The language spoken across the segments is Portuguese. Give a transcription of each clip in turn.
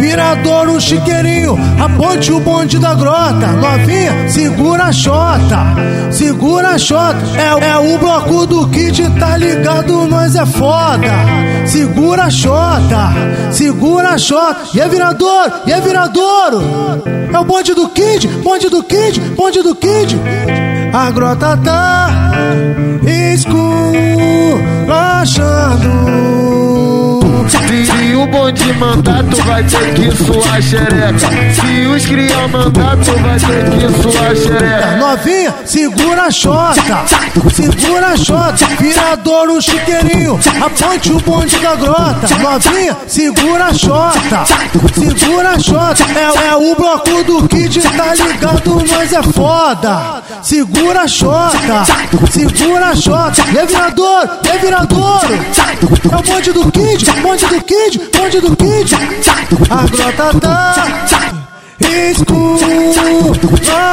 Viradouro, chiqueirinho, a ponte, o bonde da grota. Novinha, segura a xota, segura a xota. É, é o bloco do kit, tá ligado? Nós é foda. Segura a xota, segura a xota. E é viradouro, e é viradouro. É o bonde do kid, bonde do kid, bonde do kid. A grota tá Se mandar, tu vai ter que suar xereca. Se os criar mandar, tu vai ter que suar xereca. Novinha, segura a xota, segura a xota. Viradouro, chiqueirinho, aponte o bonde da grota. Novinha, segura a xota, segura a xota. É, é o bloco do kid, tá ligado? Nós é foda. Segura a xota, segura a xota. Viradouro, é viradouro. É o bonde do kid, bonde do kid, bonde do kid. A grota tá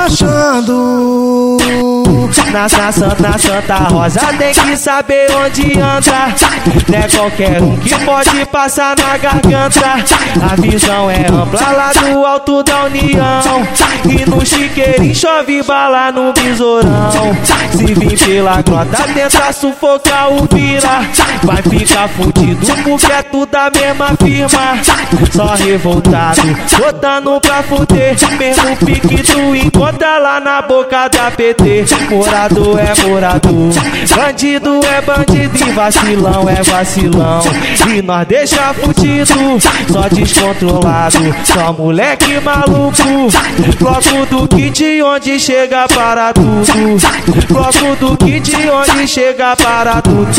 esculachando. Na, Santa Santa Rosa tem que saber onde anda. Não é qualquer um que pode passar na garganta. A visão é ampla lá do alto da União. E no chiqueirinho chove bala no besourão. Se vir pela grota, tenta sufocar o vira. Vai ficar fudido porque é tudo a mesma firma. Só revoltado, botando pra fuder. Mesmo pique tu encontra lá na boca da PT. Morador é morador, bandido é bandido e vacilão é vacilão. E nós deixa fudido, só descontrolado, só moleque maluco. Bloco do kit onde chega para tudo. Bloco do kit onde chega para tudo.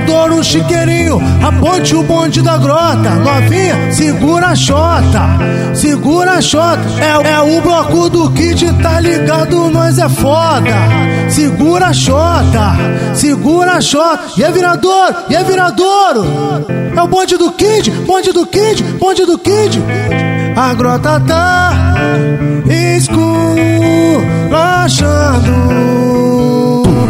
Viradouro, chiqueirinho, aponte o bonde da grota. Novinha, segura a xota, segura a xota. É, é o bloco do kit, tá ligado? Nós é foda. Segura a xota, segura a xota. E é viradouro, e é viradouro. É o bonde do kid, bonde do kid, bonde do kid. A grota tá esculachando.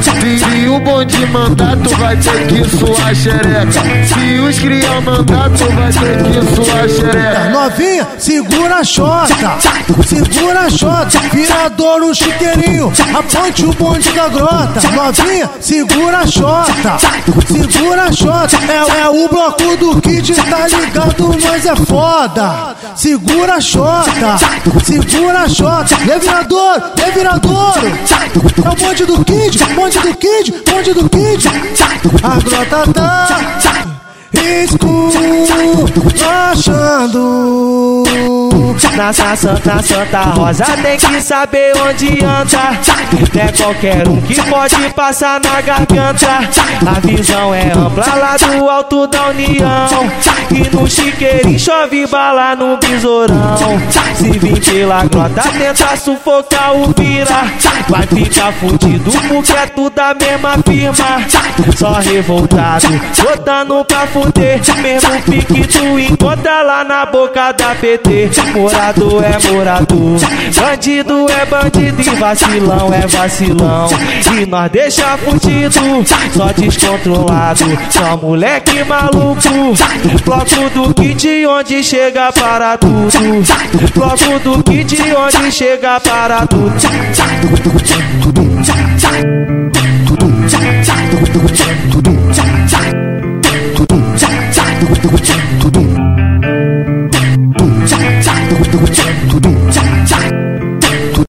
Se o bonde mandar, tu vai ter que suar xereca. Se os criar mandar, tu vai ter que suar xereca. Novinha, segura a xota, segura a xota. Viradouro, chiqueirinho, aponte o bonde da grota. Novinha, segura a xota, segura a xota. É, é o bloco do kit, tá ligado? Nós é foda. Segura a xota, segura a xota. Viradouro, é viradouro. É o bonde do kid, bonde do kid, bonde do kid. A grota tá esculachando. Na, Santa Santa Rosa tem que saber onde anda. Não é qualquer um que pode passar na garganta. A visão é ampla lá do alto da União. E no chiqueirinho chove bala no besourão. Se vir pela grota, tenta sufocar o vira. Vai ficar fudido porque é tudo a mesma firma. Só revoltado, botando pra fuder. Mesmo pique tu encontra lá na boca da PT. Morador é morador, bandido é bandido e vacilão é vacilão. E nós deixa fudido, só descontrolado, só moleque maluco. Bloco do kit onde chega para tudo. Bloco do kit onde chega para tudo. Tudum.